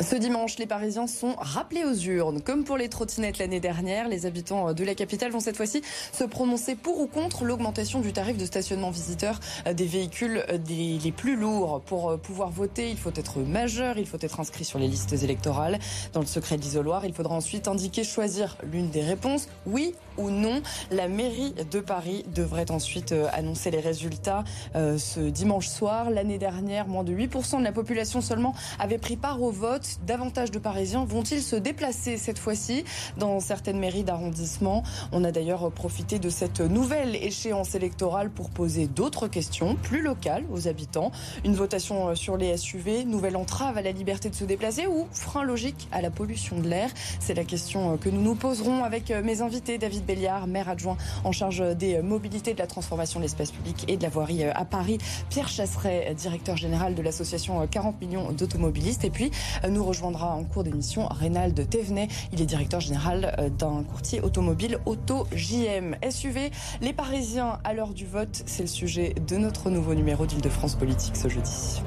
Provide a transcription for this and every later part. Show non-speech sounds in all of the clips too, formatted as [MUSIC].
Ce dimanche, les Parisiens sont rappelés aux urnes. Comme pour les trottinettes l'année dernière, les habitants de la capitale vont cette fois-ci se prononcer pour ou contre l'augmentation du tarif de stationnement visiteur des véhicules les plus lourds. Pour pouvoir voter, il faut être majeur, il faut être inscrit sur les listes électorales. Dans le secret de l'isoloir, il faudra ensuite indiquer choisir l'une des réponses, oui ou non. La mairie de Paris devrait ensuite euh, annoncer les résultats euh, ce dimanche soir. L'année dernière, moins de 8% de la population seulement avait pris part au vote. Davantage de Parisiens vont-ils se déplacer cette fois-ci dans certaines mairies d'arrondissement On a d'ailleurs profité de cette nouvelle échéance électorale pour poser d'autres questions plus locales aux habitants. Une votation sur les SUV, nouvelle entrave à la liberté de se déplacer ou frein logique à la pollution de l'air? C'est la question que nous nous poserons avec mes invités. David Béliard, maire adjoint en charge des mobilités, de la transformation de l'espace public et de la voirie à Paris. Pierre Chasseret, directeur général de l'association 40 millions d'automobilistes. Et puis, nous rejoindra en cours d'émission Reynald Thévenet. Il est directeur général d'un courtier automobile Auto JM. SUV, les Parisiens à l'heure du vote, c'est le sujet de notre nouveau numéro d'Île-de-France Politique ce jeudi.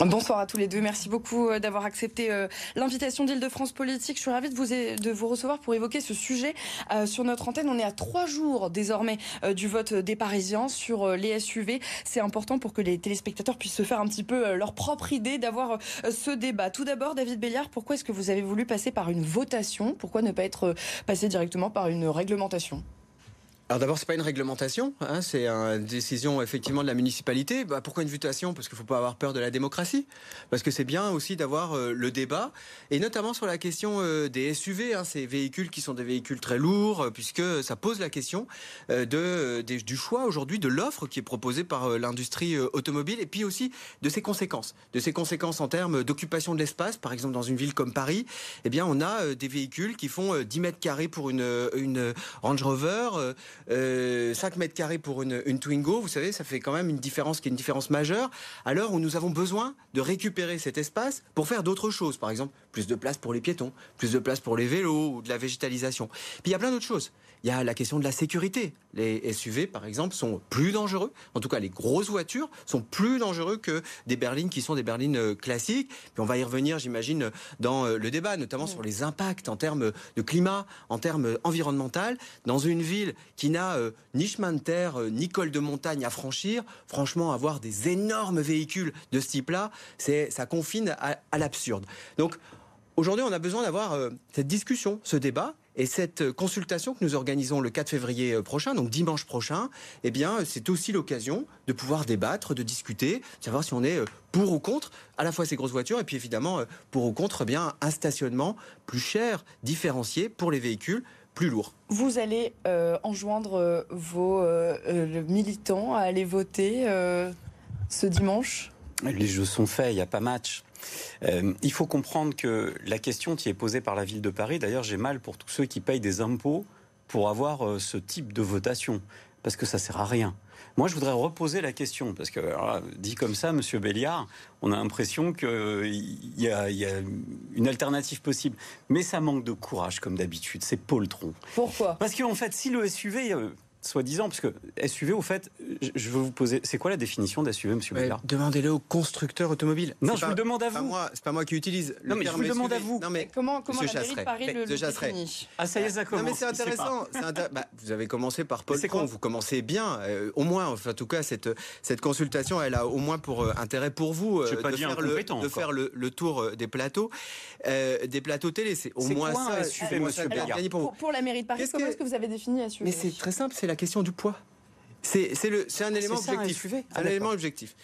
Bonsoir à tous les deux. Merci beaucoup euh, d'avoir accepté euh, l'invitation d'Île-de-France Politique. Je suis ravie de vous, recevoir pour évoquer ce sujet euh, sur notre antenne. On est à trois jours désormais du vote des Parisiens sur les SUV. C'est important pour que les téléspectateurs puissent se faire un petit peu leur propre idée d'avoir ce débat. Tout d'abord, David Béliard, pourquoi est-ce que vous avez voulu passer par une votation? Pourquoi ne pas être passé directement par une réglementation? Alors d'abord, c'est pas une réglementation, hein, c'est une décision effectivement de la municipalité. Bah, pourquoi une votation? Parce qu'il faut pas avoir peur de la démocratie, parce que c'est bien aussi d'avoir euh, le débat, et notamment sur la question euh, des SUV, hein, ces véhicules qui sont des véhicules très lourds, euh, puisque ça pose la question de, du choix aujourd'hui de l'offre qui est proposée par l'industrie automobile, et puis aussi de ses conséquences, de ses conséquences en termes d'occupation de l'espace, par exemple dans une ville comme Paris, eh bien on a des véhicules qui font 10 mètres carrés pour une Range Rover. 5 euh, mètres carrés pour une, Twingo, vous savez, ça fait quand même une différence qui est une différence majeure, à l'heure où nous avons besoin de récupérer cet espace pour faire d'autres choses. Par exemple, plus de place pour les piétons, plus de place pour les vélos ou de la végétalisation. Puis il y a plein d'autres choses. Il y a la question de la sécurité. Les SUV, par exemple, sont plus dangereux. En tout cas, les grosses voitures sont plus dangereux que des berlines qui sont des berlines euh, classiques. Puis on va y revenir, j'imagine, dans euh, le débat, notamment sur les impacts en termes de climat, en termes environnemental. Dans une ville qui n'a euh, ni chemin de terre, ni col de montagne à franchir, franchement, avoir des énormes véhicules de ce type-là, c'est ça confine à, à l'absurde. Donc Aujourd'hui, on a besoin d'avoir cette discussion, ce débat, et cette consultation que nous organisons le 4 février euh, prochain, donc dimanche prochain, eh bien, c'est aussi l'occasion de pouvoir débattre, de discuter, de savoir si on est euh, pour ou contre à la fois ces grosses voitures et puis évidemment euh, pour ou contre eh bien un stationnement plus cher, différencié pour les véhicules plus lourds. Vous allez enjoindre vos militants à aller voter ce dimanche? Les jeux sont faits, il n'y a pas match. Euh, il faut comprendre que la question qui est posée par la ville de Paris, d'ailleurs j'ai mal pour tous ceux qui payent des impôts pour avoir euh, ce type de votation, parce que ça sert à rien. Moi, je voudrais reposer la question, parce que, dit comme ça, Monsieur Béliard, on a l'impression qu'il y, a une alternative possible. Mais ça manque de courage, comme d'habitude. C'est poltron. Pourquoi? Parce qu'en fait, si le SUV, soi-disant, parce que SUV, au fait, je veux vous poser, c'est quoi la définition d'SUV, Monsieur Béliard Demandez-le au constructeur automobile. Non, je vous demande à vous. C'est pas moi qui utilise. Non, mais je vous demande à vous. Non, mais comment, comment la mairie de Paris le, le définit? Ah, ça y est, ça commence. Non, mais c'est intéressant. Bah, vous avez commencé par Paul Tron. Vous commencez bien, euh, au moins. Enfin, en tout cas, cette cette consultation, elle a au moins pour euh, intérêt pour vous euh, de, faire le, de faire le, le, tour des plateaux, des plateaux télé. C'est au moins ça. SUV, Monsieur Béliard. Pour la mairie de Paris, comment est-ce que vous avez défini SUV Mais c'est très simple. C'est la question du poids. C'est un élément objectif. un, ah, élément objectif.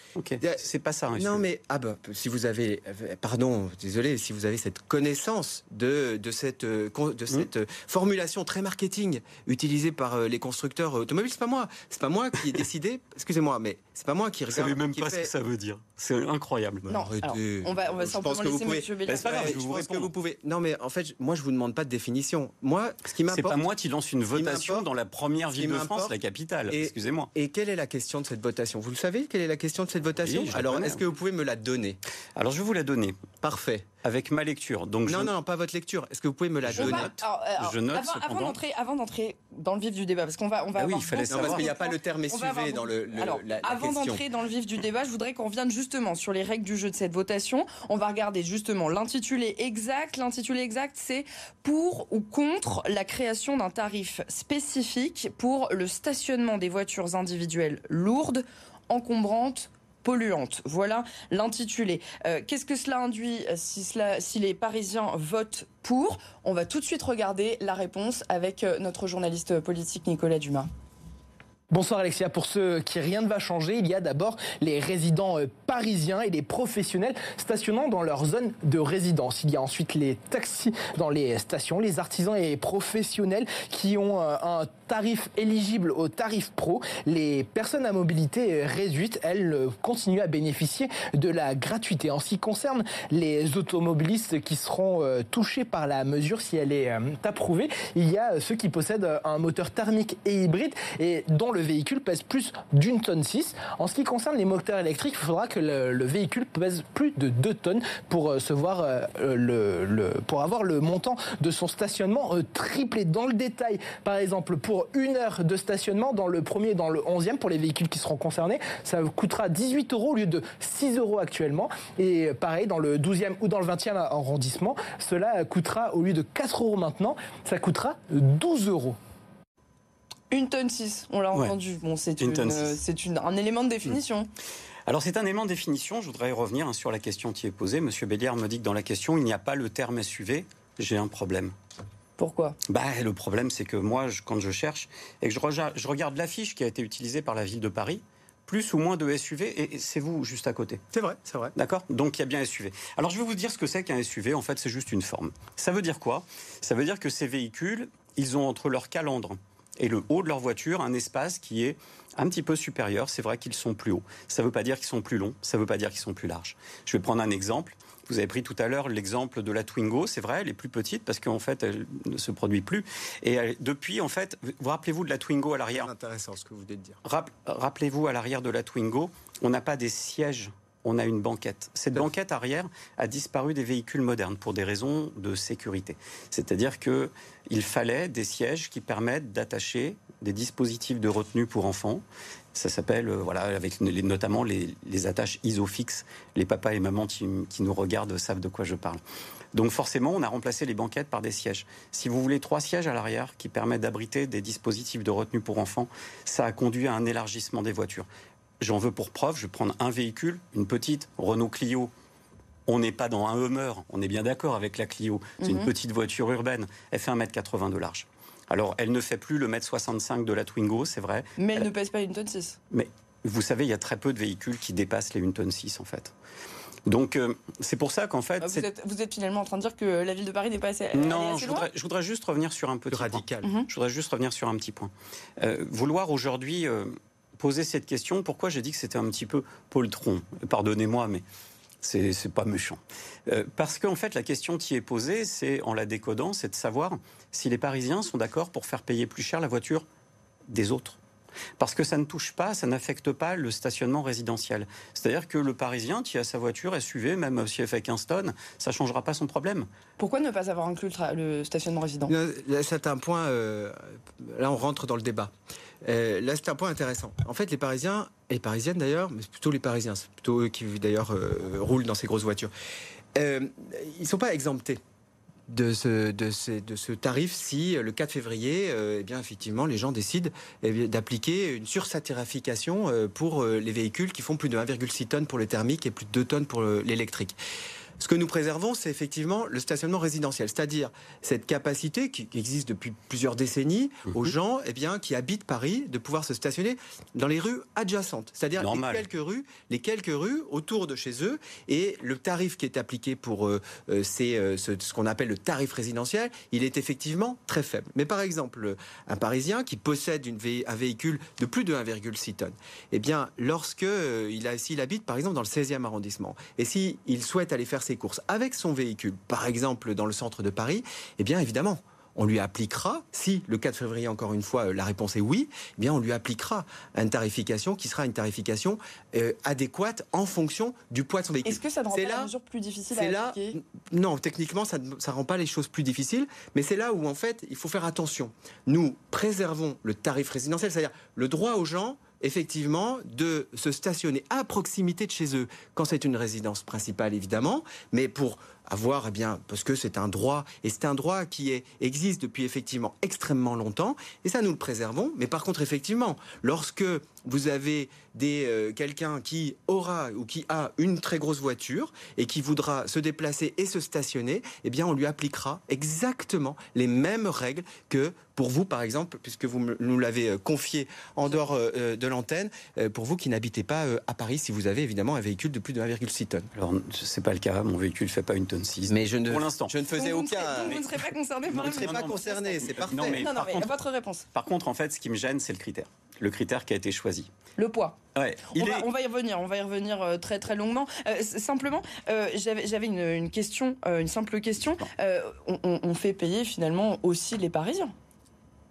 C'est pas ça. non, mais ah bah, si vous avez, pardon, désolé, si vous avez cette connaissance de, de cette, de hmm. cette formulation très marketing utilisée par euh, les constructeurs automobiles, c'est pas moi. C'est pas moi qui ai décidé. [LAUGHS] Excusez-moi, mais c'est pas moi qui regarde. Vous savez même pas ce que ça veut dire. C'est incroyable. Non, on va, on va simplement laisser Monsieur Béliard. C'est pas grave, je vous que vous pouvez. Non, mais en fait, moi, je vous demande pas de définition. Moi, ce qui m'importe. C'est pas moi qui lance une votation dans la première ville de France, la capitale. Excusez-moi. Et quelle est la question de cette votation? Vous le savez Quelle est la question de cette votation? Alors, est-ce que vous pouvez me la donner? Alors, je vais vous la donner. Parfait. Avec ma lecture. Donc non, je... non, pas votre lecture. Est-ce que vous pouvez me la donner Je note. Avant, avant d'entrer, avant d'entrer dans le vif du débat, parce qu'on va, on va. Ah oui, il fallait savoir. parce qu'il n'y a pas le terme SUV dans le. Alors, avant d'entrer dans le vif du débat, je voudrais qu'on revienne justement sur les règles du jeu de cette votation. On va regarder justement l'intitulé exact. L'intitulé exact, c'est pour ou contre la création d'un tarif spécifique pour le stationnement des voitures individuelles lourdes, encombrantes polluante. Voilà l'intitulé. Euh, qu'est-ce que cela induit euh, si les Parisiens votent pour? On va tout de suite regarder la réponse avec euh, notre journaliste politique Nicolas Dumas. Bonsoir Alexia. Pour ceux qui rien ne va changer, il y a d'abord les résidents euh, parisiens et les professionnels stationnant dans leur zone de résidence. Il y a ensuite les taxis dans les stations, les artisans et professionnels qui ont euh, un tarif éligible au tarif pro. Les personnes à mobilité réduite, elles, euh, continuent à bénéficier de la gratuité. En ce qui concerne les automobilistes qui seront touchés par la mesure si elle est approuvée, il y a ceux qui possèdent un moteur thermique et hybride et dont le le véhicule pèse plus d'une tonne 6. En ce qui concerne les moteurs électriques, il faudra que le, véhicule pèse plus de 2 tonnes pour euh, se voir euh, le, pour avoir le montant de son stationnement euh, triplé. Dans le détail, par exemple, pour une heure de stationnement dans le premier et dans le 11e, pour les véhicules qui seront concernés, ça coûtera 18 euros au lieu de 6 euros actuellement. Et pareil, dans le 12e ou dans le 20e arrondissement, cela coûtera au lieu de 4 euros maintenant, ça coûtera 12 euros. Une tonne 6, on l'a entendu. Bon, c'est un élément de définition. Hmm. Alors c'est un élément de définition, je voudrais revenir hein, sur la question qui est posée. Monsieur Béliard me dit que dans la question, il n'y a pas le terme SUV. J'ai un problème. Pourquoi? Bah, Le problème, c'est que moi, quand je cherche et que je, je regarde l'affiche qui a été utilisée par la ville de Paris, plus ou moins de SUV, et c'est vous juste à côté. C'est vrai, c'est vrai. D'accord? Donc il y a bien SUV. Alors je vais vous dire ce que c'est qu'un SUV. En fait, c'est juste une forme. Ça veut dire quoi? Ça veut dire que ces véhicules, ils ont entre leur calandre et le haut de leur voiture un espace qui est un petit peu supérieur. C'est vrai qu'ils sont plus hauts. Ça ne veut pas dire qu'ils sont plus longs, ça ne veut pas dire qu'ils sont plus larges. Je vais prendre un exemple. Vous avez pris tout à l'heure l'exemple de la Twingo, c'est vrai, elle est plus petite parce qu'en fait, elle ne se produit plus. Et depuis, en fait, vous rappelez-vous de la Twingo à l'arrière? Intéressant ce que vous venez de dire. Rappelez-vous à l'arrière de la Twingo, on n'a pas des sièges on a une banquette. Cette banquette arrière a disparu des véhicules modernes pour des raisons de sécurité. C'est-à-dire qu'il fallait des sièges qui permettent d'attacher des dispositifs de retenue pour enfants. Ça s'appelle, euh, voilà, avec notamment les, attaches isofixes. Les papas et mamans qui, qui, nous regardent savent de quoi je parle. Donc forcément, on a remplacé les banquettes par des sièges. Si vous voulez trois sièges à l'arrière qui permettent d'abriter des dispositifs de retenue pour enfants, ça a conduit à un élargissement des voitures. J'en veux pour preuve, je vais prendre un véhicule, une petite Renault Clio. On n'est pas dans un Hummer, on est bien d'accord avec la Clio. C'est une mhm. petite voiture urbaine. Elle fait 1m80 de large. Alors, elle ne fait plus le mètre 65 de la Twingo, c'est vrai. Mais elle, ne pèse pas une tonne 6. Mais vous savez, il y a très peu de véhicules qui dépassent les 1 tonne 6, en fait. Donc euh, c'est pour ça qu'en fait... Ah, vous êtes, finalement en train de dire que la ville de Paris n'est pas assez... Non, je, voudrais, juste revenir sur un petit radical. point. Je voudrais juste revenir sur un petit point. Euh, vouloir aujourd'hui euh, poser cette question. Pourquoi j'ai dit que c'était un petit peu poltron? Pardonnez-moi, mais c'est pas méchant. Euh, parce qu'en fait, la question qui est posée, c'est en la décodant, c'est de savoir si les Parisiens sont d'accord pour faire payer plus cher la voiture des autres. Parce que ça ne touche pas, ça n'affecte pas le stationnement résidentiel. C'est-à-dire que le Parisien qui a sa voiture SUV, même si elle fait 15 tonnes, ça ne changera pas son problème. Pourquoi ne pas avoir inclus le, stationnement résident? C'est un point, euh, là on rentre dans le débat. Euh, là, c'est un point intéressant. En fait, les Parisiens, et les Parisiennes d'ailleurs, mais c'est plutôt les Parisiens, c'est plutôt eux qui d'ailleurs euh, roulent dans ces grosses voitures, euh, ils ne sont pas exemptés. De ce, tarif si le 4 février, eh bien effectivement, les gens décident eh d'appliquer une sursatirification pour les véhicules qui font plus de 1,6 tonnes pour le thermique et plus de 2 tonnes pour l'électrique. Ce que nous préservons, c'est effectivement le stationnement résidentiel, c'est-à-dire cette capacité qui existe depuis plusieurs décennies mhm. aux gens eh bien, qui habitent Paris de pouvoir se stationner dans les rues adjacentes, c'est-à-dire les quelques rues, les quelques rues autour de chez eux. Et le tarif qui est appliqué pour euh, euh, euh, ce, qu'on appelle le tarif résidentiel, il est effectivement très faible. Mais par exemple, un Parisien qui possède une un véhicule de plus de 1,6 tonnes, eh bien, lorsque il a, s'il habite par exemple dans le 16e arrondissement, et s'il souhaite aller faire ses courses avec son véhicule, par exemple dans le centre de Paris, eh bien évidemment, on lui appliquera, si le 4 février, encore une fois, la réponse est oui, eh bien on lui appliquera une tarification qui sera une tarification euh, adéquate en fonction du poids de son véhicule. Est-ce que ça ne rend pas la mesure plus difficile à là, Non, techniquement, ça ne rend pas les choses plus difficiles, mais c'est là où, en fait, il faut faire attention. Nous préservons le tarif résidentiel, c'est-à-dire le droit aux gens effectivement de se stationner à proximité de chez eux quand c'est une résidence principale évidemment, mais pour avoir, eh bien, parce que c'est un droit, et c'est un droit qui existe depuis effectivement extrêmement longtemps, et ça nous le préservons. Mais par contre, effectivement, lorsque vous avez euh, quelqu'un qui aura ou qui a une très grosse voiture et qui voudra se déplacer et se stationner, eh bien, on lui appliquera exactement les mêmes règles que pour vous, par exemple, puisque vous nous l'avez euh, confié en dehors euh, de l'antenne, pour vous qui n'habitez pas à Paris, si vous avez évidemment un véhicule de plus de 1,6 tonnes. Alors, c'est pas le cas. Mon véhicule fait pas une tonne 6. Mais je ne, pour l'instant, je ne faisais aucun. vous ne serez pas concerné par Vous ne serez pas concerné, c'est parfait. Non, mais, non, non, mais votre réponse. Par contre, en fait, ce qui me gêne, c'est le critère le critère qui a été choisi. Le poids. Ouais, on, va, on, va, y revenir, on va y revenir euh, très très longuement. Euh, simplement, euh, j'avais une, une, question, une simple question. On, on, fait payer finalement aussi les Parisiens.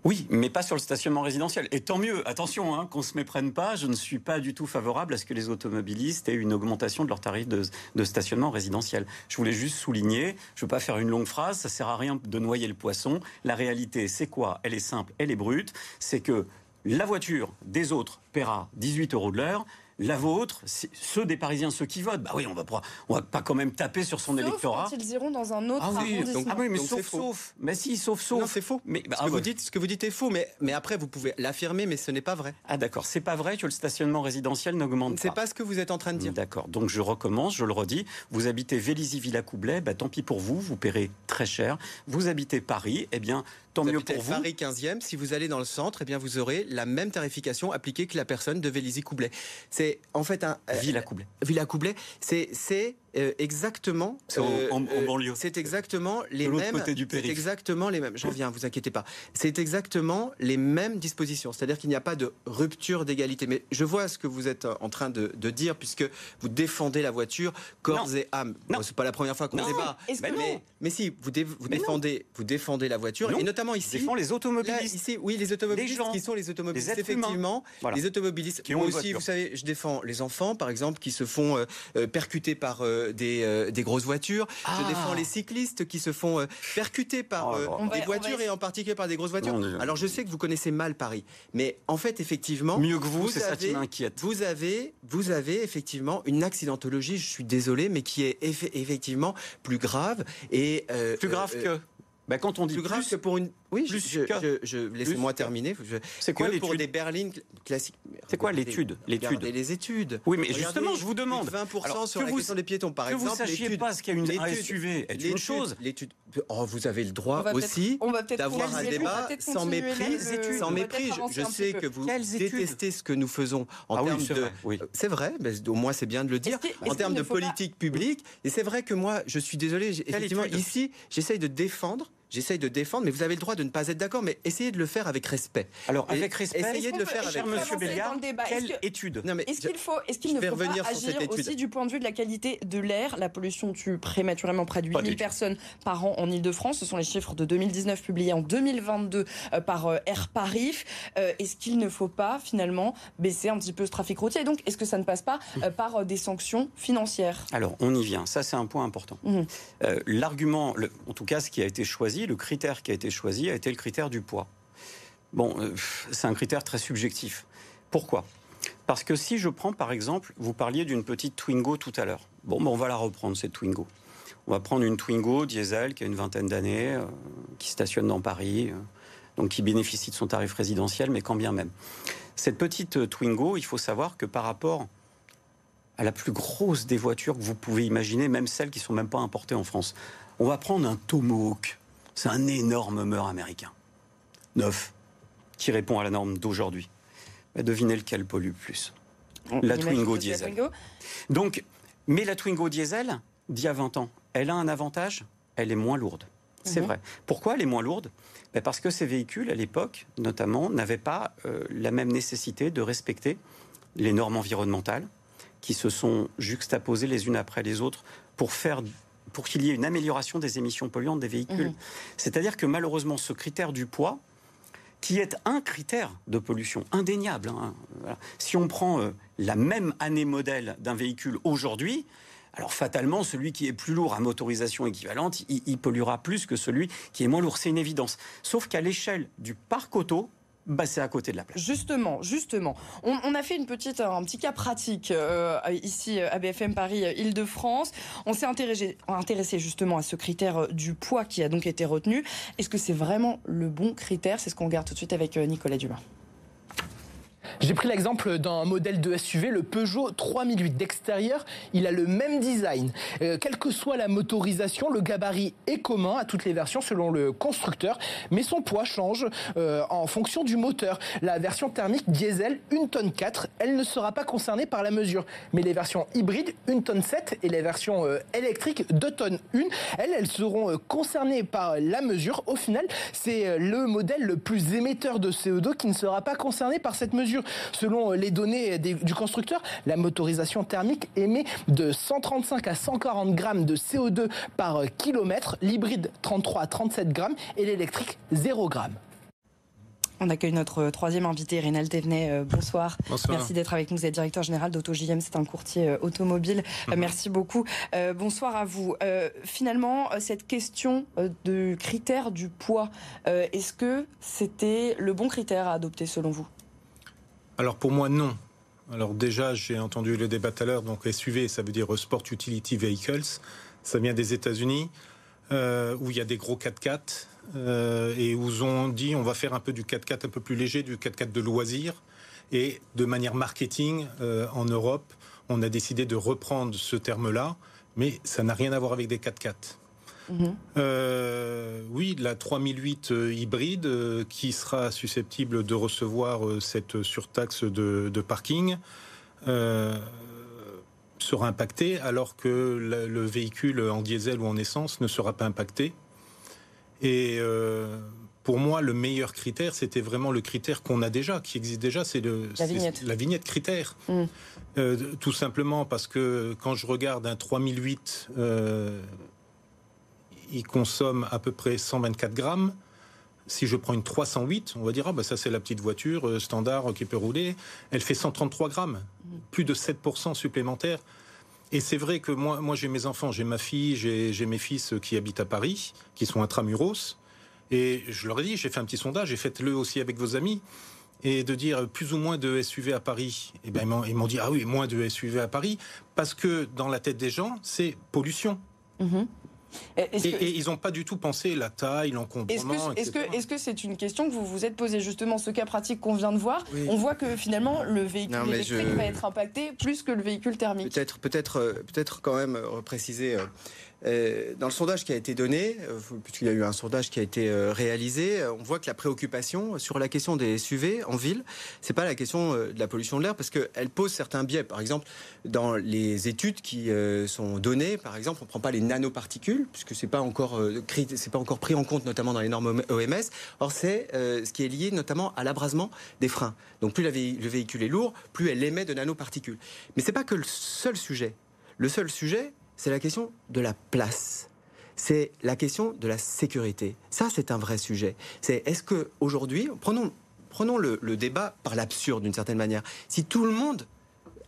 Oui, mais pas sur le stationnement résidentiel. Et tant mieux, attention, hein, qu'on ne se méprenne pas, je ne suis pas du tout favorable à ce que les automobilistes aient une augmentation de leur tarif de, de stationnement résidentiel. Je voulais juste souligner, je ne veux pas faire une longue phrase, ça sert à rien de noyer le poisson. La réalité, c'est quoi? Elle est simple, elle est brute. C'est que la voiture des autres paiera 18 euros de l'heure, la vôtre, ceux des Parisiens, ceux qui votent, bah oui, on va pas, on va pas quand même taper sur son électorat. Quand ils iront dans un autre ah oui, ah oui mais sauf, sauf. Mais si, sauf, sauf. Non, c'est faux. Mais bah, ce, que ah vous dites, ce que vous dites est faux, mais, mais après, vous pouvez l'affirmer, mais ce n'est pas vrai. Ah d'accord, c'est pas vrai que le stationnement résidentiel n'augmente pas. C'est pas ce que vous êtes en train de dire. D'accord, donc je recommence, je le redis. Vous habitez Vélizy-Villacoublay, bah, tant pis pour vous, vous paierez très cher. Vous habitez Paris, eh bien, tant mieux pour vous. Paris 15e, si vous allez dans le centre, eh bien, vous aurez la même tarification appliquée que la personne de Vélizy-Coublet. C'est en fait un euh, Villa Coublet. Villa Coublet, c'est euh, exactement. en, euh, banlieue. C'est exactement les mêmes. Côté du c'est exactement les mêmes. J'en viens, vous inquiétez pas. C'est exactement les mêmes dispositions. C'est-à-dire qu'il n'y a pas de rupture d'égalité. Mais je vois ce que vous êtes en train de, dire puisque vous défendez la voiture corps et âme. Bon, c'est pas la première fois qu'on débat. Mais, mais, si vous, vous défendez, vous défendez la voiture et notamment ici. Défend les automobilistes. ici, oui, les automobilistes. qui sont les automobilistes Effectivement, les automobilistes. Qui ont aussi, vous savez, je défends les enfants, par exemple, qui se font euh, percuter par euh, euh, des, grosses voitures. Je ah. défends les cyclistes qui se font euh, percuter par oh, des voitures et en particulier par des grosses voitures. Alors je sais que vous connaissez mal Paris, mais en fait effectivement, mieux que vous, c'est ça qui m'inquiète. Vous avez, vous avez effectivement une accidentologie. Je suis désolé, mais qui est effectivement plus grave et plus grave que. Bah, quand on dit plus grave que pour une oui, je, je, laissez-moi terminer. C'est quoi pour des berlines classiques? C'est quoi l'étude? L'étude. les études. Oui, mais justement, je vous demande. 20 sur la question des piétons, par exemple. Que vous sachiez pas ce qu'il y a une SUV est une chose. L'étude. Oh, vous avez le droit aussi d'avoir un débat sans mépris. Sans mépris. Je sais que vous détestez ce que nous faisons en ah termes de. C'est vrai, mais au moins c'est bien de le dire. En termes de politique publique, et c'est vrai que moi, je suis désolé. Effectivement, ici, j'essaye de défendre j'essaye de défendre, mais vous avez le droit de ne pas être d'accord, mais essayez de le faire avec respect. Alors, avec respect, essayez de le faire avec Monsieur Béliard. Quelle étude? Est-ce qu'il faut, est-ce qu'il ne faut pas agir aussi du point de vue de la qualité de l'air? La pollution tue prématurément près de 8000 personnes par an en Ile-de-France. Ce sont les chiffres de 2019 publiés en 2022 euh, par euh, Air Paris. Euh, est-ce qu'il ne faut pas finalement baisser un petit peu ce trafic routier? Et donc, est-ce que ça ne passe pas par des sanctions financières? Alors, on y vient. Ça, c'est un point important. Mmh. L'argument, en tout cas, ce qui a été choisi, le critère qui a été choisi a été le critère du poids. Bon, euh, c'est un critère très subjectif. Pourquoi? Parce que si je prends par exemple, vous parliez d'une petite Twingo tout à l'heure. Bon, ben, on va la reprendre cette Twingo. On va prendre une Twingo diesel qui a une vingtaine d'années, euh, qui stationne dans Paris, euh, donc qui bénéficie de son tarif résidentiel, mais quand bien même. Cette petite Twingo, il faut savoir que par rapport à la plus grosse des voitures que vous pouvez imaginer, même celles qui sont même pas importées en France, on va prendre un Tomahawk c'est un énorme meur américain. Neuf, qui répond à la norme d'aujourd'hui. devinez lequel pollue plus. la Twingo diesel. Donc, mais la Twingo diesel, d'il y a 20 ans, elle a un avantage, elle est moins lourde. C'est mhm. vrai. Pourquoi elle est moins lourde? Ben, Parce que ces véhicules, à l'époque, notamment, n'avaient pas euh, la même nécessité de respecter les normes environnementales qui se sont juxtaposées les unes après les autres pour faire pour qu'il y ait une amélioration des émissions polluantes des véhicules. Mhm. C'est-à-dire que malheureusement, ce critère du poids, qui est un critère de pollution indéniable. Hein, si on prend euh, la même année modèle d'un véhicule aujourd'hui, alors fatalement, celui qui est plus lourd à motorisation équivalente, il, polluera plus que celui qui est moins lourd. C'est une évidence. Sauf qu'à l'échelle du parc auto, bah, c'est à côté de la place. Justement, justement. On, a fait une petite, un petit cas pratique euh, ici à BFM Paris Île-de-France. On s'est intéressé, intéressé justement à ce critère du poids qui a donc été retenu. Est-ce que c'est vraiment le bon critère? C'est ce qu'on regarde tout de suite avec euh, Nicolas Dumas. J'ai pris l'exemple d'un modèle de SUV, le Peugeot 3008 d'extérieur. Il a le même design. Euh, quelle que soit la motorisation, le gabarit est commun à toutes les versions selon le constructeur, mais son poids change euh, en fonction du moteur. La version thermique diesel 1 tonne 4, elle ne sera pas concernée par la mesure. Mais les versions hybrides 1 tonne 7 et les versions euh, électriques 2 tonnes 1, elles, elles seront concernées par la mesure. Au final, c'est le modèle le plus émetteur de CO2 qui ne sera pas concerné par cette mesure. Selon les données du constructeur, la motorisation thermique émet de 135 à 140 grammes de CO2 par kilomètre, l'hybride 33 à 37 grammes et l'électrique 0 grammes. On accueille notre troisième invité, Rénal Thévenet. Euh, bonsoir. bonsoir. Merci d'être avec nous. Vous êtes directeur général d'AutoJM, c'est un courtier euh, automobile. Euh, mhm. Merci beaucoup. bonsoir à vous. finalement, cette question de critère du poids, est-ce que c'était le bon critère à adopter selon vous? Alors pour moi, non. Alors déjà, j'ai entendu le débat tout à l'heure, donc SUV, ça veut dire Sport Utility Vehicles. Ça vient des États-Unis, euh, où il y a des gros 4x4, euh, et où on dit on va faire un peu du 4x4 un peu plus léger, du 4x4 de loisir. Et de manière marketing, euh, en Europe, on a décidé de reprendre ce terme-là, mais ça n'a rien à voir avec des 4x4. Mhm. Euh, oui, la 3008 euh, hybride euh, qui sera susceptible de recevoir cette surtaxe de, parking sera impactée alors que le, véhicule en diesel ou en essence ne sera pas impacté. Et pour moi, le meilleur critère, c'était vraiment le critère qu'on a déjà, qui existe déjà, c'est la vignette. la vignette critère. Mm. tout simplement parce que quand je regarde un 3008 il consomme à peu près 124 grammes. Si je prends une 308, on va dire, ah bah ça c'est la petite voiture euh, standard qui peut rouler. Elle fait 133 grammes, plus de 7% supplémentaires. Et c'est vrai que moi, moi j'ai mes enfants, j'ai ma fille, j'ai mes fils qui habitent à Paris, qui sont intramuros. Et je leur ai dit, j'ai fait un petit sondage, et faites-le aussi avec vos amis. Et de dire plus ou moins de SUV à Paris, et eh ben, ils m'ont dit, ah oui, moins de SUV à Paris, parce que dans la tête des gens, c'est pollution. Mm-hmm. Et, ils n'ont pas du tout pensé la taille, l'encombrement. Est-ce que est-ce que c'est une question que vous vous êtes posé justement ce cas pratique qu'on vient de voir On voit que finalement le véhicule électrique va être impacté plus que le véhicule thermique. Peut-être peut-être euh, peut-être quand même repréciser. Euh, dans le sondage qui a été donné, euh, puisqu'il y a eu un sondage qui a été euh, réalisé, on voit que la préoccupation sur la question des SUV en ville, c'est pas la question de la pollution de l'air, parce qu'elle pose certains biais. Par exemple, dans les études qui sont données, par exemple, on prend pas les nanoparticules, puisque c'est pas encore c'est pas encore pris en compte, notamment dans les normes OMS. Or, c'est ce qui est lié notamment à l'abrasement des freins. Donc, plus le véhicule est lourd, plus elle émet de nanoparticules. Mais c'est pas que le seul sujet. Le seul sujet, c'est la question de la place. C'est la question de la sécurité. Ça, c'est un vrai sujet. C'est est-ce que aujourd'hui, prenons, prenons le, le débat par l'absurde d'une certaine manière. Si tout le monde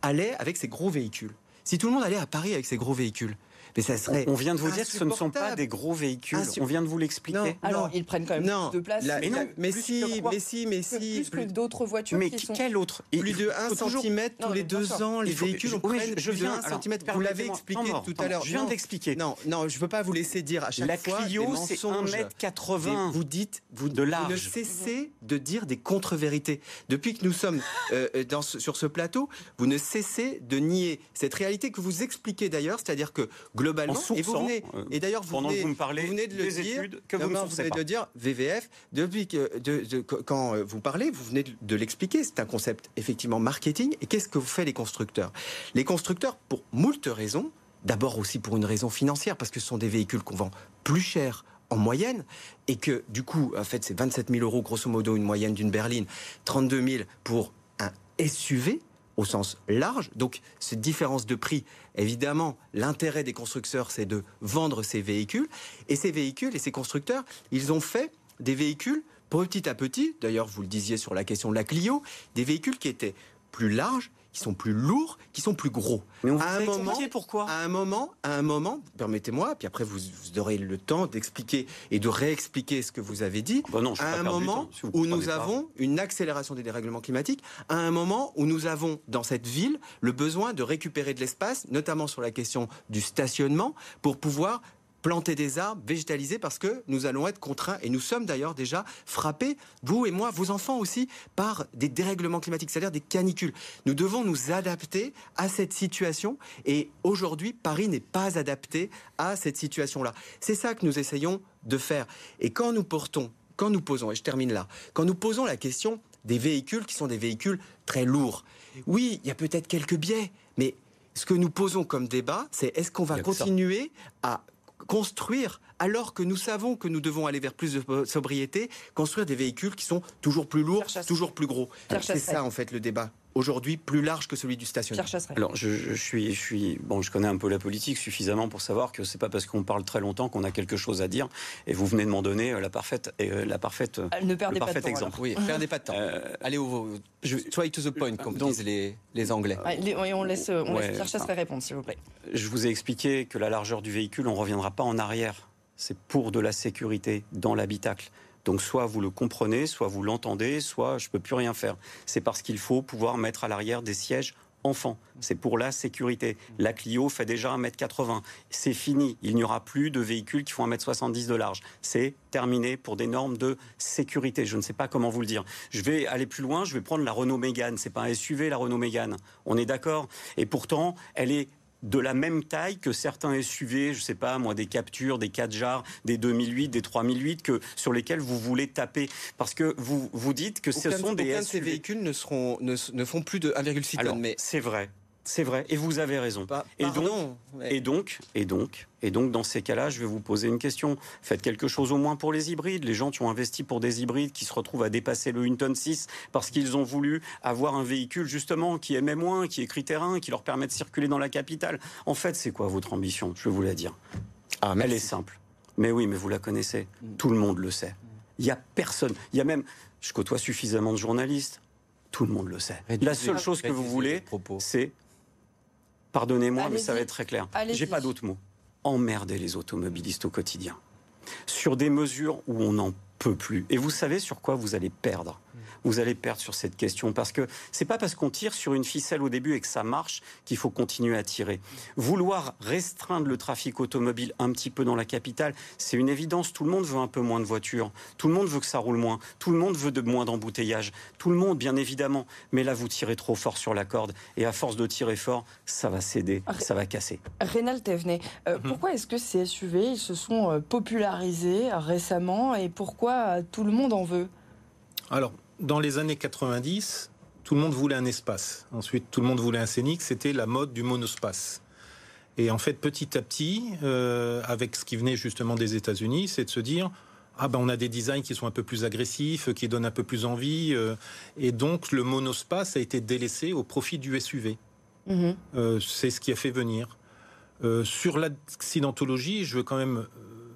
allait avec ses gros véhicules, si tout le monde allait à Paris avec ses gros véhicules, mais ça serait. On vient de vous dire que ce ne sont pas des gros véhicules. On vient de vous l'expliquer. Alors, ils prennent quand même plus de place. mais, non, mais, si, mais si, mais si, Plus que d'autres voitures. Mais qui sont... quel autre? Plus de 1 cm tous les deux ans, les véhicules prennent plus de 1 cm. Vous l'avez expliqué tout à l'heure. Je viens d'expliquer. Non, non, je ne veux pas vous laisser dire à chaque fois. La Clio, c'est 1m80 Vous dites, vous, de large. Vous ne cessez de dire des contre-vérités. Depuis que nous sommes euh, dans, sur ce plateau, vous ne cessez de nier cette réalité que vous expliquez d'ailleurs, c'est-à-dire que globalement, et vous euh, et d'ailleurs, vous, venez, vous vous venez de le dire, études que vous, ne venez de dire VVF. Depuis que, de, quand euh, vous parlez, vous venez de l'expliquer. C'est un concept effectivement marketing. Et qu'est-ce que vous faites les constructeurs? Les constructeurs, pour moult raisons, d'abord aussi pour une raison financière, parce que ce sont des véhicules qu'on vend plus cher en moyenne, et que du coup, en fait, c'est 27 000 euros grosso modo une moyenne d'une berline, 32 000 pour un SUV au sens large. Donc, cette différence de prix, évidemment, l'intérêt des constructeurs, c'est de vendre ces véhicules. Et ces véhicules et ces constructeurs, ils ont fait des véhicules petit à petit, d'ailleurs vous le disiez sur la question de la Clio, des véhicules qui étaient plus larges, qui sont plus lourds, qui sont plus gros. Mais on à un moment, pourquoi? à un moment, à un moment, permettez-moi, puis après vous, vous aurez le temps d'expliquer et de réexpliquer ce que vous avez dit. Bah non, je vais à un moment temps, si vous où nous pas. avons une accélération des dérèglements climatiques, à un moment où nous avons dans cette ville le besoin de récupérer de l'espace, notamment sur la question du stationnement, pour pouvoir planter des arbres, végétaliser, parce que nous allons être contraints, et nous sommes d'ailleurs déjà frappés, vous et moi, vos enfants aussi, par des dérèglements climatiques, c'est-à-dire des canicules. Nous devons nous adapter à cette situation, et aujourd'hui, Paris n'est pas adapté à cette situation-là. C'est ça que nous essayons de faire. Et quand nous portons, quand nous posons, et je termine là, quand nous posons la question des véhicules qui sont des véhicules très lourds, oui, il y a peut-être quelques biais, mais ce que nous posons comme débat, c'est est-ce qu'on va ça. continuer à construire, alors que nous savons que nous devons aller vers plus de sobriété, construire des véhicules qui sont toujours plus lourds, toujours plus gros. C'est ça en fait le débat. Aujourd'hui, plus large que celui du Chasseret. Alors, je, je suis, je suis, bon, je connais un peu la politique suffisamment pour savoir que c'est pas parce qu'on parle très longtemps qu'on a quelque chose à dire. Et vous venez de m'en donner euh, la parfaite, euh, la parfaite, Ah, Ne perdez le pas de parfait temps. exemple. Oui, [LAUGHS] perdez pas de temps. Euh, Allez au, je- straight to the point, comme Donc- disent les, les Anglais. alors. Ouais, les- ouais, on laisse, on Ouais, laisse Pierre enfin. Chasseret répondre, s'il vous plaît. Je vous ai expliqué que la largeur du véhicule, on ne reviendra pas en arrière. C'est pour de la sécurité dans l'habitacle. Donc soit vous le comprenez, soit vous l'entendez, soit je ne peux plus rien faire. C'est parce qu'il faut pouvoir mettre à l'arrière des sièges enfants. C'est pour la sécurité. La Clio fait déjà 1m80. C'est fini. Il n'y aura plus de véhicules qui font 1m70 de large. C'est terminé pour des normes de sécurité. Je ne sais pas comment vous le dire. Je vais aller plus loin. Je vais prendre la Renault Mégane. C'est pas un SUV, la Renault Mégane. On est d'accord Et pourtant, elle est de la même taille que certains SUV, je sais pas moi, des Captures, des 4 jars, des 2008, des 3008, que, sur lesquels vous voulez taper. Parce que vous, vous dites que ce sont des aucun de ces SUV. véhicules ne, seront, ne, ne font plus de 1,6 Alors, tonnes. Mais c'est vrai. C'est vrai. Et vous avez raison. Pas- et, donc, mais- et donc, et donc, et donc, dans ces cas-là, je vais vous poser une question. Faites quelque chose au moins pour les hybrides. Les gens qui ont investi pour des hybrides qui se retrouvent à dépasser le 1 tonne 6 parce qu'ils ont voulu avoir un véhicule justement qui émet moins, qui est critère 1, qui leur permet de circuler dans la capitale. En fait, c'est quoi votre ambition? Je vais vous la dire. Ah, Elle est simple. Mais oui, mais vous la connaissez. Tout le monde le sait. Il y a personne. Il y a même. Je côtoie suffisamment de journalistes. Tout le monde le sait. Réduisez- la seule chose que vous voulez, c'est. Pardonnez-moi, mais ça va être très clair. J'ai pas d'autre mot. Emmerder les automobilistes au quotidien. Sur des mesures où on n'en peut plus. Et vous savez sur quoi vous allez perdre vous allez perdre sur cette question parce que c'est pas parce qu'on tire sur une ficelle au début et que ça marche qu'il faut continuer à tirer. Vouloir restreindre le trafic automobile un petit peu dans la capitale, c'est une évidence. Tout le monde veut un peu moins de voitures. Tout le monde veut que ça roule moins. Tout le monde veut de moins d'embouteillages. Tout le monde, bien évidemment. Mais là, vous tirez trop fort sur la corde et à force de tirer fort, ça va céder, ça va casser. Rénal Thévenet, euh, Mhm. pourquoi est-ce que ces SUV ils se sont euh, popularisés récemment et pourquoi euh, tout le monde en veut? Alors, dans les années 90, tout le monde voulait un espace. Ensuite, tout le monde voulait un scénic. C'était la mode du monospace. Et en fait, petit à petit, euh, avec ce qui venait justement des États-Unis, c'est de se dire ah ben on a des designs qui sont un peu plus agressifs, qui donnent un peu plus envie, euh, et donc le monospace a été délaissé au profit du SUV. Mhm. Euh, c'est ce qui a fait venir. Sur l'accidentologie, je veux quand même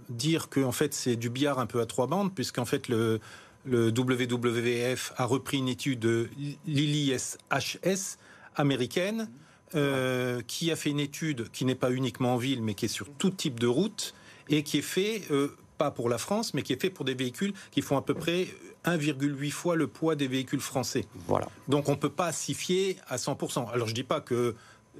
dire que en fait c'est du billard un peu à trois bandes, puisqu'en fait le, le WWF a repris une étude de l'ILIS-HS américaine, euh, qui a fait une étude qui n'est pas uniquement en ville, mais qui est sur tout type de route, et qui est fait, euh, pas pour la France, mais qui est fait pour des véhicules qui font à peu près 1,8 fois le poids des véhicules français. Voilà. Donc on ne peut pas s'y fier à 100%. Alors je dis pas que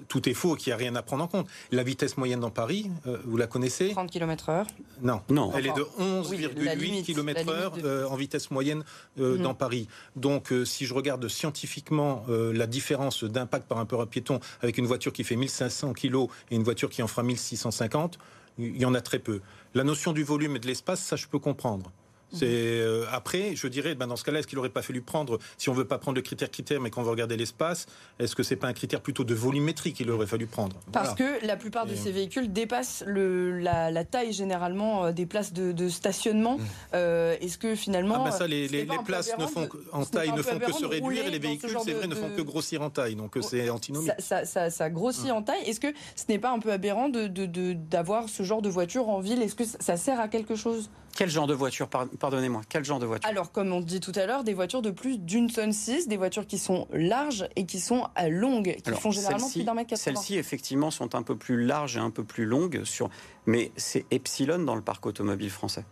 tout est faux, qu'il n'y a rien à prendre en compte. La vitesse moyenne dans Paris, euh, vous la connaissez 30 km heure. Non. Non. Elle est de oui, la 11,8 limite, km heure de- euh, en vitesse moyenne euh, Mhm. dans Paris. Donc euh, si je regarde scientifiquement euh, la différence d'impact par rapport à un piéton avec une voiture qui fait 1500 kg et une voiture qui en fera 1650, il y en a très peu. La notion du volume et de l'espace, ça je peux comprendre. C'est euh, après, je dirais, ben dans ce cas-là, est-ce qu'il n'aurait pas fallu prendre, si on veut pas prendre le critère critère, mais qu'on veut regarder l'espace, est-ce que c'est pas un critère plutôt de volumétrie qu'il aurait fallu prendre? Parce que la plupart de ces véhicules dépassent le, la, taille généralement euh, des places de, stationnement. Mmh. Euh, est-ce que finalement, ah ben ça, les, les, places ne font, en taille ne font que se réduire et les véhicules, c'est vrai, ne font que grossir en taille. Donc c'est antinomique. Ça, ça, ça, grossit mmh. en taille. Est-ce que ce n'est pas un peu aberrant d'avoir ce genre de voiture en ville? Est-ce que ça sert à quelque chose? Quel genre de voiture Pardonnez-moi. Quel genre de voiture Alors, comme on dit tout à l'heure, des voitures de plus d'une tonne 6, des voitures qui sont larges et qui sont à longues, qui font généralement plus d'un mètre 80. Celles-ci, effectivement, sont un peu plus larges et un peu plus longues, sur... mais c'est epsilon dans le parc automobile français.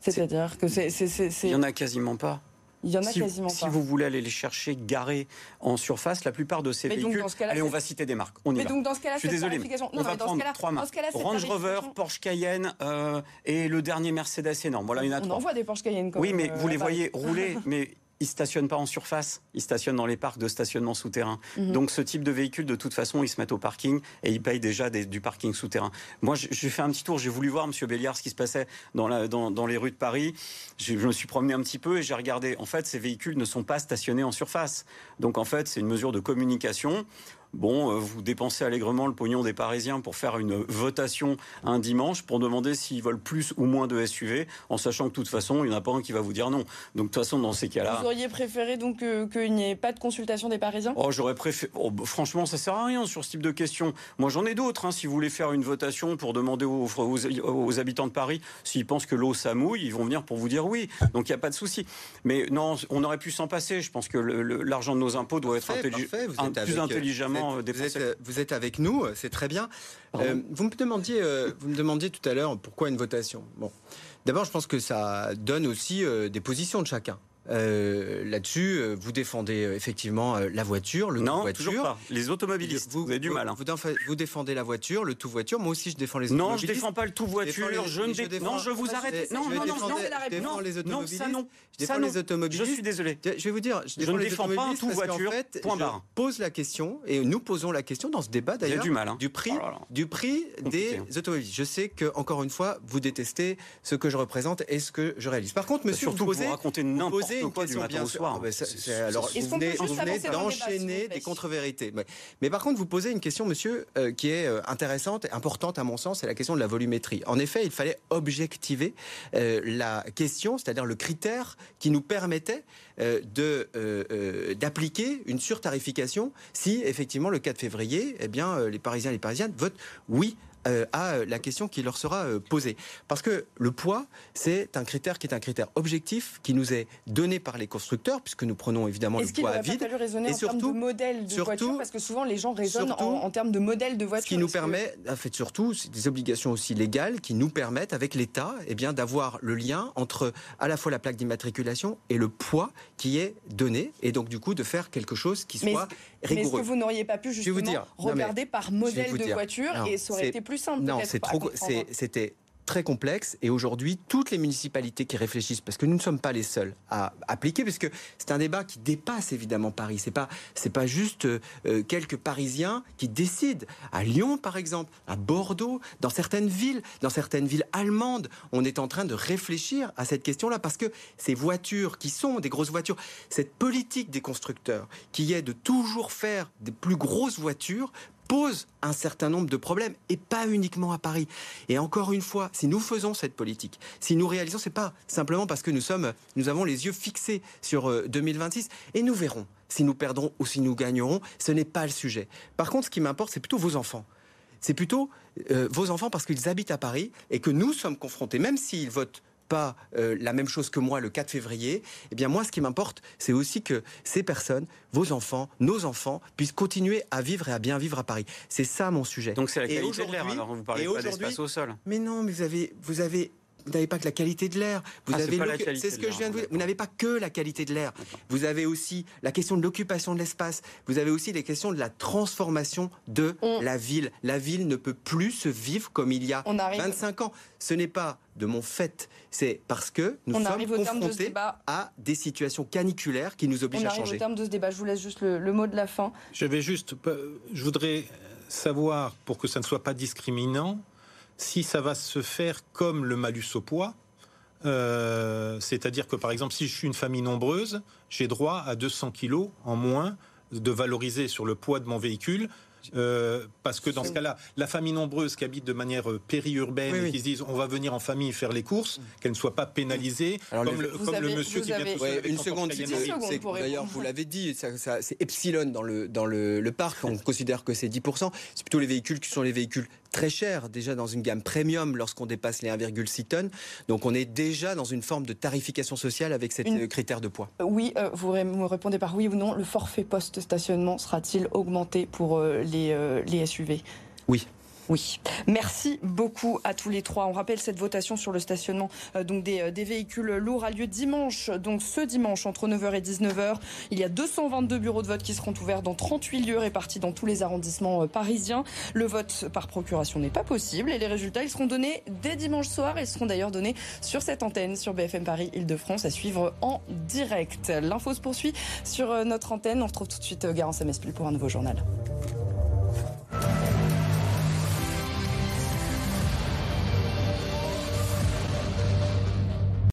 C'est-à-dire que c'est. Il n'y en a quasiment pas. Il y en a si, quasiment pas. Si vous voulez aller les chercher garés en surface, la plupart de ces véhicules. allez, on va citer des marques. On y mais va. donc dans ce cas-là, je suis désolé. on va prendre trois marques. Range Rover, Porsche Cayenne euh, et le dernier Mercedes énorme. Voilà, il y en a on en voit des Porsche Cayenne. oui, mais vous les voyez rouler, [LAUGHS] mais ils stationnent pas en surface, ils stationnent dans les parcs de stationnement souterrain. Mhm. Donc ce type de véhicule, de toute façon, ils se mettent au parking et ils payent déjà du parking souterrain. Moi, j'ai fait un petit tour, j'ai voulu voir, Monsieur Béliard, ce qui se passait dans, la, dans, dans les rues de Paris. Je, me suis promené un petit peu et j'ai regardé. En fait, ces véhicules ne sont pas stationnés en surface. Donc en fait, c'est une mesure de communication bon, euh, vous dépensez allègrement le pognon des Parisiens pour faire une votation un dimanche pour demander s'ils veulent plus ou moins de SUV, en sachant que de toute façon, il n'y en a pas un qui va vous dire non. Donc de toute façon, dans ces cas-là... Vous auriez préféré donc qu'il n'y ait pas de consultation des Parisiens? Oh, j'aurais préféré... Oh, bah, franchement, ça sert à rien sur ce type de questions. Moi, j'en ai d'autres. Hein. Si vous voulez faire une votation pour demander aux, aux, habitants de Paris s'ils pensent que l'eau, ça mouille, ils vont venir pour vous dire oui. Donc il n'y a pas de souci. Mais non, on aurait pu s'en passer. Je pense que l'argent de nos impôts doit être plus intelligemment euh, vous êtes, avec nous, euh, c'est très bien. Euh, vous, me demandiez, vous me demandiez tout à l'heure pourquoi une votation. Bon, d'abord, je pense que ça donne aussi des positions de chacun. Euh, là-dessus, euh, vous défendez euh, effectivement la voiture, le non, tout voiture. Toujours pas. Les automobilistes, vous, avez du mal. Hein. Vous, défendez la voiture, le tout voiture. Moi aussi, je défends les automobilistes. Non, je défends pas le tout voiture. je, ne défends... non, je vous arrête. Non, non, non, non, je défends les automobilistes. Non, ça non. Je défends les automobilistes. Je suis désolé. Je vais vous dire, je, ne défends pas un tout voiture. point barre. Pose la question et nous posons la question dans ce débat d'ailleurs. du mal. Hein. Du prix, oh du prix des automobilistes. Je sais que encore une fois, vous détestez ce que je représente et ce que je réalise. Par contre, monsieur, vous posez, quoi du matin au soir. Alors, vous venez, d'enchaîner des contre-vérités. Mais, par contre, vous posez une question, monsieur, euh, qui est euh, intéressante et importante à mon sens, c'est la question de la volumétrie. En effet, il fallait objectiver euh, la question, c'est-à-dire le critère qui nous permettait de d'appliquer une surtarification si effectivement le 4 février, eh bien, les Parisiens et les Parisiennes votent oui euh, à euh, la question qui leur sera euh, posée. Parce que le poids, c'est un critère qui est un critère objectif qui nous est donné par les constructeurs, puisque nous prenons évidemment le poids à vide. et surtout, en termes de modèle de voiture, parce que souvent les gens raisonnent en, termes de modèle de voiture. Ce qui nous permet, en fait, surtout, c'est des obligations aussi légales qui nous permettent, avec l'État, eh bien, d'avoir le lien entre à la fois la plaque d'immatriculation et le poids qui est donné, et donc du coup de faire quelque chose qui soit rigoureux. Mais est-ce que vous n'auriez pas pu justement regarder par modèle de voiture et ça aurait été plus simple. Non, c'est trop. C'était très complexe. Et aujourd'hui toutes les municipalités qui réfléchissent parce que nous ne sommes pas les seuls à appliquer parce que c'est un débat qui dépasse évidemment Paris. C'est pas c'est pas juste euh, quelques parisiens qui décident. À Lyon par exemple à Bordeaux dans certaines villes dans certaines villes allemandes on est en train de réfléchir à cette question là parce que ces voitures qui sont des grosses voitures cette politique des constructeurs qui est de toujours faire des plus grosses voitures pose un certain nombre de problèmes et pas uniquement à Paris. Et encore une fois, si nous faisons cette politique, si nous réalisons, c'est pas simplement parce que nous sommes, nous avons les yeux fixés sur 2026 euh, et nous verrons si nous perdrons ou si nous gagnerons. Ce n'est pas le sujet. Par contre, ce qui m'importe, c'est plutôt vos enfants. C'est plutôt euh, vos enfants parce qu'ils habitent à Paris et que nous sommes confrontés, même s'ils votent pas euh, la même chose que moi le 4 février, eh bien moi ce qui m'importe, c'est aussi que ces personnes, vos enfants, nos enfants, puissent continuer à vivre et à bien vivre à Paris. C'est ça mon sujet. Donc c'est la qualité de l'air. Alors vous parlez pas d'espace au sol. Mais non, mais vous avez, vous avez vous n'avez pas que la qualité de l'air. Vous ah, avez c'est ce que je viens de vous dire. Vous n'avez pas que la qualité de l'air. Vous avez aussi la question de l'occupation de l'espace. Vous avez aussi les questions de la transformation de la ville. La ville ne peut plus se vivre comme il y a 25 ans. Ce n'est pas de mon fait, c'est parce que nous sommes confrontés à des situations caniculaires qui nous obligent à changer. On arrive au terme de ce débat. Je vous laisse juste le, le mot de la fin. Je vais juste, je voudrais savoir pour que ça ne soit pas discriminant si ça va se faire comme le malus au poids, C'est-à-dire que par exemple, si je suis une famille nombreuse, j'ai droit à 200 kilos en moins de valoriser sur le poids de mon véhicule euh, parce que dans ce cas-là, la famille nombreuse qui habite de manière euh, périurbaine et qui se disent on va venir en famille faire les courses, mm. qu'elle ne soit pas pénalisée, comme, le, monsieur qui vient tout Une seconde, d'ailleurs, vous l'avez dit, c'est epsilon dans le, dans le, le parc, on considère que c'est 10%. C'est plutôt les véhicules qui sont les véhicules très cher déjà dans une gamme premium lorsqu'on dépasse les 1,6 tonnes. Donc on est déjà dans une forme de tarification sociale avec ces euh, critère de poids. Oui, euh, vous me répondez par oui ou non. Le forfait post-stationnement sera-t-il augmenté pour euh, les, les SUV Oui. Oui, merci beaucoup à tous les trois. On rappelle cette votation sur le stationnement euh, donc des, des, véhicules lourds a lieu dimanche, donc ce dimanche entre 9h et 19h. Il y a 222 bureaux de vote qui seront ouverts dans 38 lieux répartis dans tous les arrondissements euh, parisiens. Le vote par procuration n'est pas possible et les résultats ils seront donnés dès dimanche soir. Ils seront d'ailleurs donnés sur cette antenne sur BFM Paris Île-de-France à suivre en direct. L'info se poursuit sur euh, notre antenne. On retrouve tout de suite Garance Mespil pour un nouveau journal.